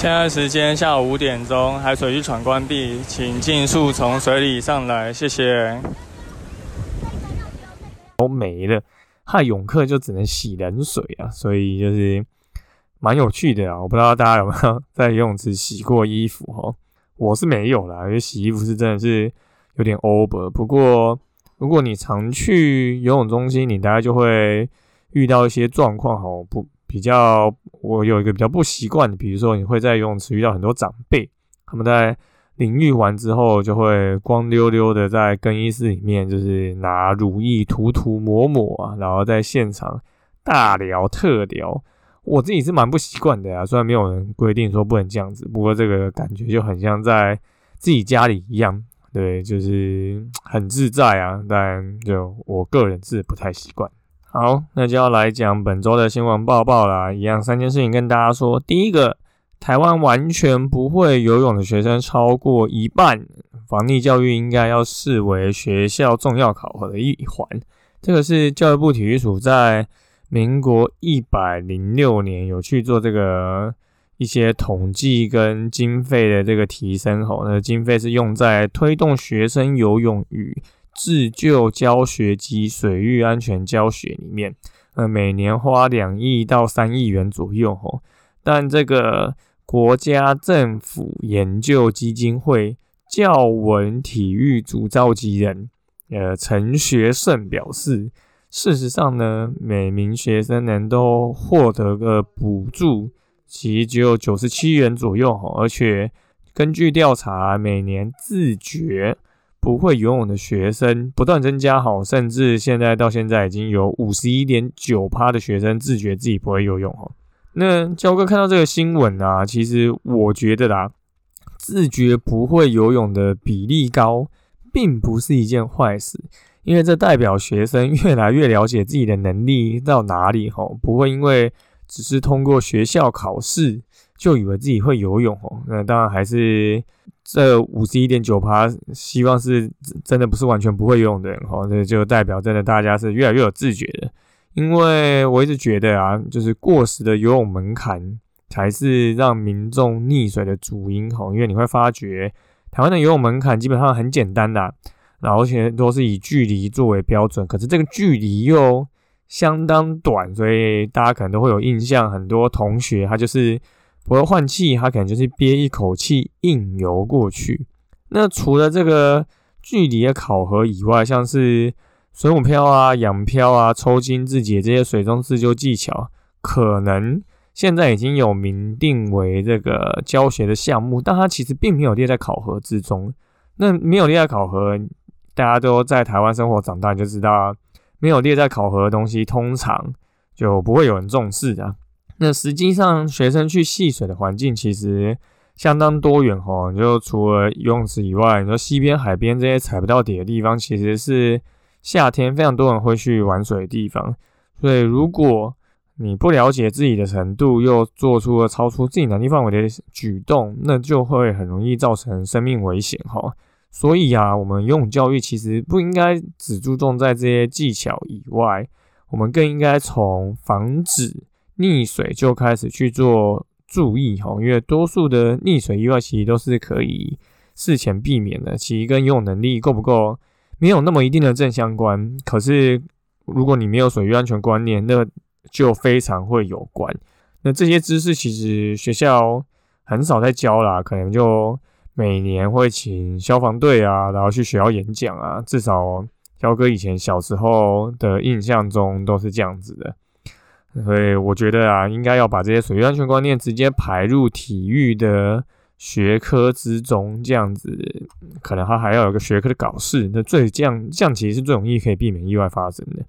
现在时间下午五点钟，海水浴场关闭，请尽速从水里上来，谢谢。都没了，害泳客就只能洗冷水啊，所以就是蛮有趣的啊。我不知道大家有没有在游泳池洗过衣服哈？我是没有啦，因为洗衣服是真的是有点 over。不过如果你常去游泳中心，你大概就会遇到一些状况哈，不。比较，我有一个比较不习惯的，比如说你会在游泳池遇到很多长辈，他们在淋浴完之后就会光溜溜的在更衣室里面，就是拿乳液涂涂抹抹啊，然后在现场大聊特聊。我自己是蛮不习惯的呀，虽然没有人规定说不能这样子，不过这个感觉就很像在自己家里一样，对，就是 很自在啊。但就我个人是不太习惯。好，那就要来讲本周的新闻报报啦。一样三件事情跟大家说。第一个，台湾完全不会游泳的学生超过一半，防溺教育应该要视为学校重要考核的一环。这个是教育部体育署在民国一百零六年有去做这个一些统计跟经费的这个提升吼，那经费是用在推动学生游泳与。自救教学及水域安全教学里面，呃，每年花两亿到三亿元左右哦。但这个国家政府研究基金会教文体育组召集人，呃，陈学胜表示，事实上呢，每名学生能都获得个补助，其实只有九十七元左右吼。而且根据调查，每年自觉。不会游泳的学生不断增加，好，甚至现在到现在已经有五十一点九趴的学生自觉自己不会游泳，哈。那焦哥看到这个新闻啊，其实我觉得啦，自觉不会游泳的比例高，并不是一件坏事，因为这代表学生越来越了解自己的能力到哪里，哈，不会因为只是通过学校考试就以为自己会游泳，哦。那当然还是。这五十一点九趴，希望是真的不是完全不会游泳的人哈，这就代表真的大家是越来越有自觉的。因为我一直觉得啊，就是过时的游泳门槛才是让民众溺水的主因哈。因为你会发觉，台湾的游泳门槛基本上很简单的，然后而且都是以距离作为标准，可是这个距离又相当短，所以大家可能都会有印象，很多同学他就是。不会换气，他可能就是憋一口气硬游过去。那除了这个距离的考核以外，像是水母漂啊、仰漂啊、抽筋自解这些水中自救技巧，可能现在已经有明定为这个教学的项目，但它其实并没有列在考核之中。那没有列在考核，大家都在台湾生活长大，就知道没有列在考核的东西，通常就不会有人重视的。那实际上，学生去戏水的环境其实相当多元哈。就除了游泳池以外，你说溪边、海边这些踩不到底的地方，其实是夏天非常多人会去玩水的地方。所以，如果你不了解自己的程度，又做出了超出自己能力范围的举动，那就会很容易造成生命危险哈。所以啊，我们游泳教育其实不应该只注重在这些技巧以外，我们更应该从防止。溺水就开始去做注意哈，因为多数的溺水意外其实都是可以事前避免的，其实跟游泳能力够不够没有那么一定的正相关。可是如果你没有水域安全观念，那就非常会有关。那这些知识其实学校很少在教啦，可能就每年会请消防队啊，然后去学校演讲啊，至少肖哥以前小时候的印象中都是这样子的。所以我觉得啊，应该要把这些水域安全观念直接排入体育的学科之中，这样子可能他还要有个学科的考试。那最这样这样其实是最容易可以避免意外发生的。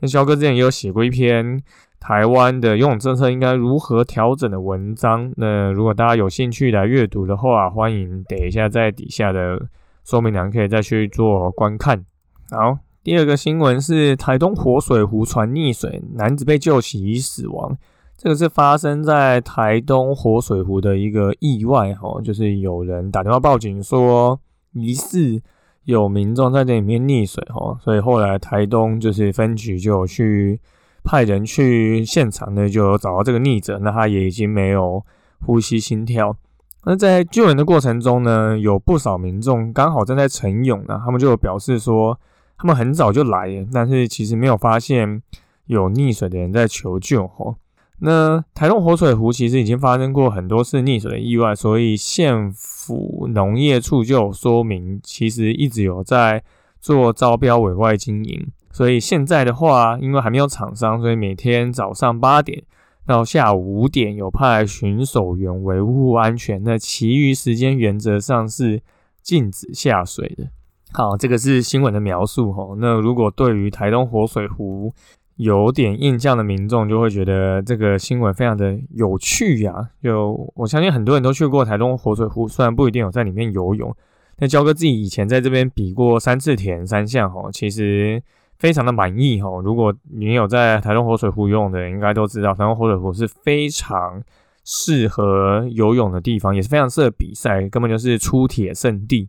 那肖哥之前也有写过一篇台湾的游泳政策应该如何调整的文章。那如果大家有兴趣来阅读的话，欢迎等一下在底下的说明栏可以再去做观看。好，第二个新闻是台东活水湖船溺水，男子被救起已死亡。这个是发生在台东活水湖的一个意外，哈，就是有人打电话报警说疑似有民众在这里面溺水，哈，所以后来台东就是分局就有去派人去现场呢，就有找到这个溺者，那他也已经没有呼吸心跳。那在救援的过程中呢，有不少民众刚好正在晨泳呢，他们就表示说。他们很早就来了，但是其实没有发现有溺水的人在求救吼。那台东活水湖其实已经发生过很多次溺水的意外，所以县府农业处就有说明，其实一直有在做招标委外经营。所以现在的话，因为还没有厂商，所以每天早上八点到下午五点有派巡守员维护安全，那其余时间原则上是禁止下水的。好，这个是新闻的描述哈。那如果对于台东活水湖有点印象的民众，就会觉得这个新闻非常的有趣呀。就我相信很多人都去过台东活水湖，虽然不一定有在里面游泳，但焦哥自己以前在这边比过三次田三项哈，其实非常的满意哈。如果你有在台东活水湖游泳的人，应该都知道台东活水湖是非常适合游泳的地方，也是非常适合比赛，根本就是出铁圣地。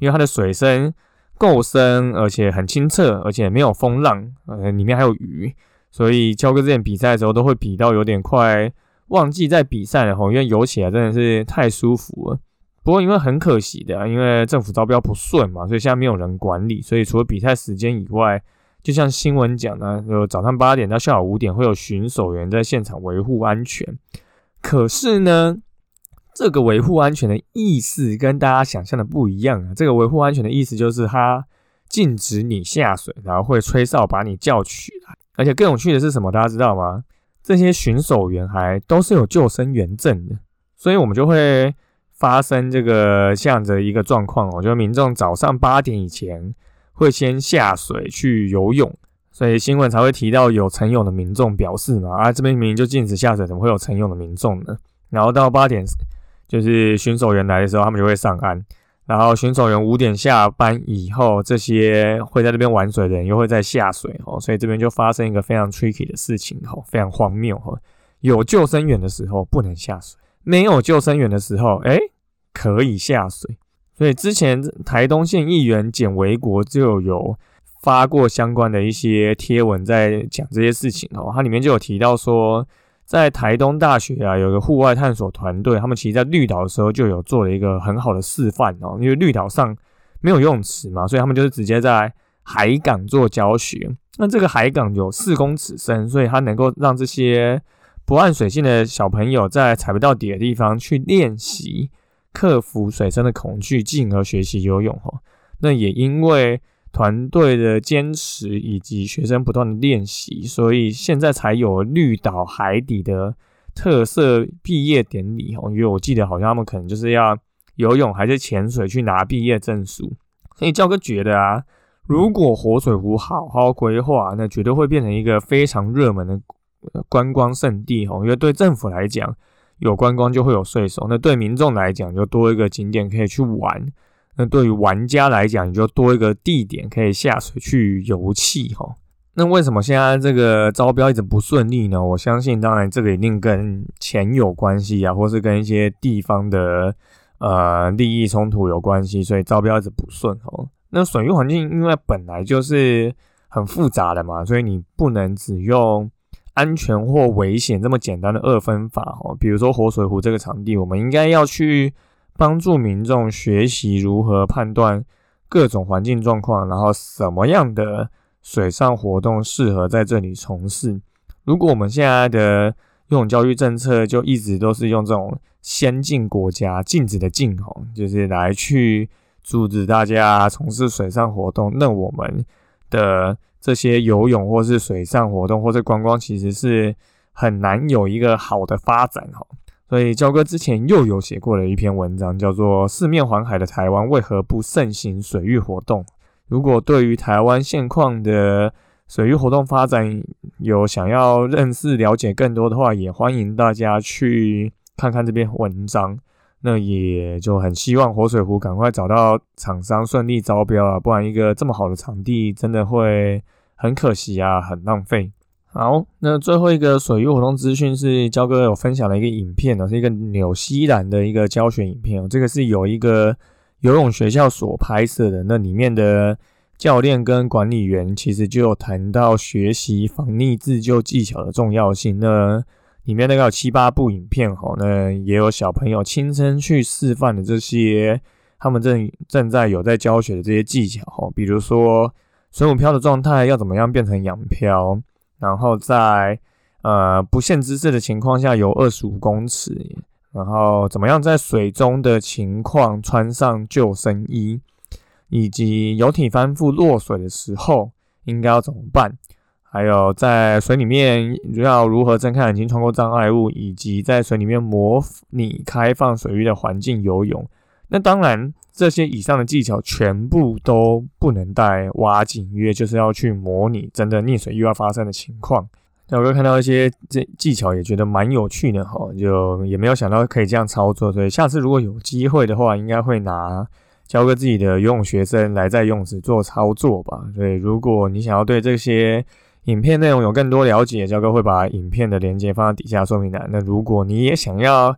因为它的水深够深，而且很清澈，而且没有风浪，呃，里面还有鱼，所以焦哥之前比赛的时候都会比到有点快忘记在比赛了吼，因为游起来真的是太舒服了。不过因为很可惜的，因为政府招标不顺嘛，所以现在没有人管理，所以除了比赛时间以外，就像新闻讲的，有早上八点到下午五点会有巡守员在现场维护安全。可是呢？这个维护安全的意思跟大家想象的不一样啊！这个维护安全的意思就是它禁止你下水，然后会吹哨把你叫起来。而且更有趣的是什么？大家知道吗？这些巡守员还都是有救生员证的，所以我们就会发生这个这样的一个状况哦，就民众早上八点以前会先下水去游泳，所以新闻才会提到有晨泳的民众表示嘛，啊，这边明明就禁止下水，怎么会有晨泳的民众呢？然后到八点。就是巡守员来的时候，他们就会上岸。然后巡守员五点下班以后，这些会在这边玩水的人又会再下水哦。所以这边就发生一个非常 tricky 的事情哦，非常荒谬哈。有救生员的时候不能下水，没有救生员的时候，哎，可以下水。所以之前台东县议员简维国就有发过相关的一些贴文，在讲这些事情哦。它里面就有提到说。在台东大学啊，有个户外探索团队，他们其实在绿岛的时候就有做了一个很好的示范哦。因为绿岛上没有游泳池嘛，所以他们就是直接在海港做教学。那这个海港有四公尺深，所以它能够让这些不按水性的小朋友在踩不到底的地方去练习克服水深的恐惧，进而学习游泳哦。那也因为。团队的坚持以及学生不断的练习，所以现在才有绿岛海底的特色毕业典礼哦。因为我记得好像他们可能就是要游泳还是潜水去拿毕业证书。所以教哥觉得啊，如果活水湖好好规划，那绝对会变成一个非常热门的观光胜地哦。因为对政府来讲，有观光就会有税收；那对民众来讲，就多一个景点可以去玩。那对于玩家来讲，你就多一个地点可以下水去游憩哈。那为什么现在这个招标一直不顺利呢？我相信，当然这个一定跟钱有关系啊，或是跟一些地方的呃利益冲突有关系，所以招标一直不顺哦。那水域环境因为本来就是很复杂的嘛，所以你不能只用安全或危险这么简单的二分法哦。比如说活水湖这个场地，我们应该要去。帮助民众学习如何判断各种环境状况，然后什么样的水上活动适合在这里从事。如果我们现在的游泳教育政策就一直都是用这种先进国家禁止的禁吼，就是来去阻止大家从事水上活动，那我们的这些游泳或是水上活动或者观光其实是很难有一个好的发展哈。所以，焦哥之前又有写过了一篇文章，叫做《四面环海的台湾为何不盛行水域活动》。如果对于台湾现况的水域活动发展有想要认识了解更多的话，也欢迎大家去看看这篇文章。那也就很希望活水湖赶快找到厂商顺利招标啊，不然一个这么好的场地真的会很可惜啊，很浪费。好，那最后一个水域活动资讯是焦哥有分享了一个影片呢，是一个纽西兰的一个教学影片哦，这个是有一个游泳学校所拍摄的，那里面的。教练跟管理员其实就有谈到学习防溺自救技巧的重要性。那里面大概有七八部影片哈，那也有小朋友亲身去示范的这些，他们正正在有在教学的这些技巧哈，比如说水母漂的状态要怎么样变成仰漂，然后在呃不限姿势的情况下游二十五公尺，然后怎么样在水中的情况穿上救生衣。以及游艇翻覆落水的时候应该要怎么办？还有在水里面要如何睁开眼睛穿过障碍物，以及在水里面模拟开放水域的环境游泳。那当然，这些以上的技巧全部都不能带挖井，因为就是要去模拟真的溺水意外发生的情况。那我哥看到一些这技巧也觉得蛮有趣的哈，就也没有想到可以这样操作，所以下次如果有机会的话，应该会拿。教个自己的游泳学生来在泳池做操作吧。所以，如果你想要对这些影片内容有更多了解，教哥会把影片的链接放在底下说明栏。那如果你也想要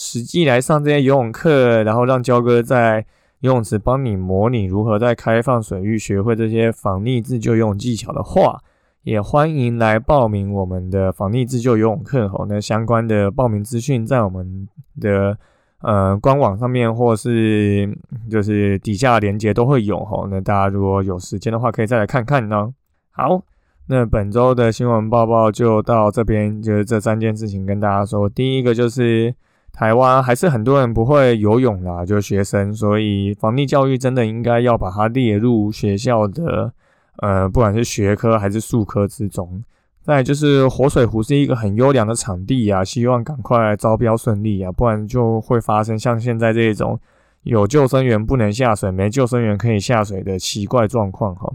实际来上这些游泳课，然后让焦哥在游泳池帮你模拟如何在开放水域学会这些防溺自救游泳技巧的话，也欢迎来报名我们的防溺自救游泳课。吼，那相关的报名资讯在我们的。呃，官网上面或是就是底下连接都会有哈，那大家如果有时间的话，可以再来看看呢。好，那本周的新闻报报就到这边，就是这三件事情跟大家说。第一个就是台湾还是很多人不会游泳啦，就学生，所以防溺教育真的应该要把它列入学校的呃，不管是学科还是术科之中。再就是活水湖是一个很优良的场地呀，希望赶快招标顺利啊，不然就会发生像现在这种有救生员不能下水，没救生员可以下水的奇怪状况哈。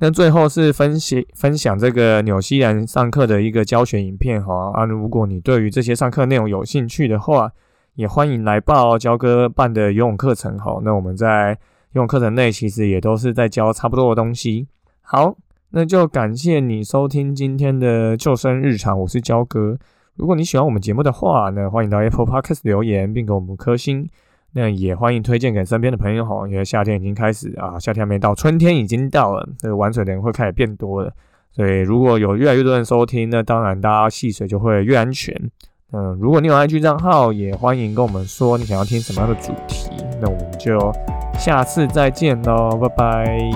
那最后是分析分享这个纽西兰上课的一个教学影片哈啊，如果你对于这些上课内容有兴趣的话，也欢迎来报焦哥办的游泳课程哈。那我们在游泳课程内其实也都是在教差不多的东西。好。那就感谢你收听今天的救生日常，我是焦哥。如果你喜欢我们节目的话，呢欢迎到 Apple Podcast 留言，并给我们颗星。那也欢迎推荐给身边的朋友哈，因为夏天已经开始啊，夏天还没到，春天已经到了，这个玩水的人会开始变多了。所以如果有越来越多人收听，那当然大家戏水就会越安全。嗯，如果你有 IG 账号，也欢迎跟我们说你想要听什么样的主题。那我们就下次再见喽，拜拜。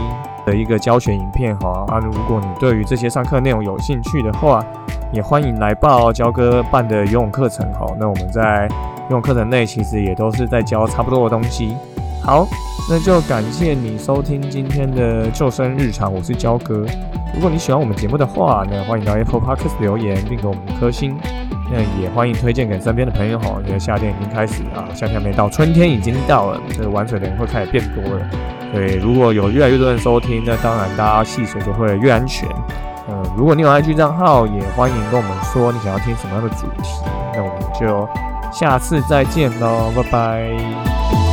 的一个教学影片哈啊，如果你对于这些上课内容有兴趣的话，也欢迎来报焦哥办的游泳课程哈。那我们在用课程内其实也都是在教差不多的东西。好，那就感谢你收听今天的救生日常，我是焦哥。如果你喜欢我们节目的话，那欢迎到 Apple Podcast 留言并给我们五颗星。那也欢迎推荐给身边的朋友哈，因为夏天已经开始啊，夏天没到，春天已经到了，这玩水的人会开始变多了。对，如果有越来越多人收听，那当然大家戏水就会越安全。嗯，如果你有 IG 账号，也欢迎跟我们说你想要听什么样的主题，那我们就下次再见喽，拜拜。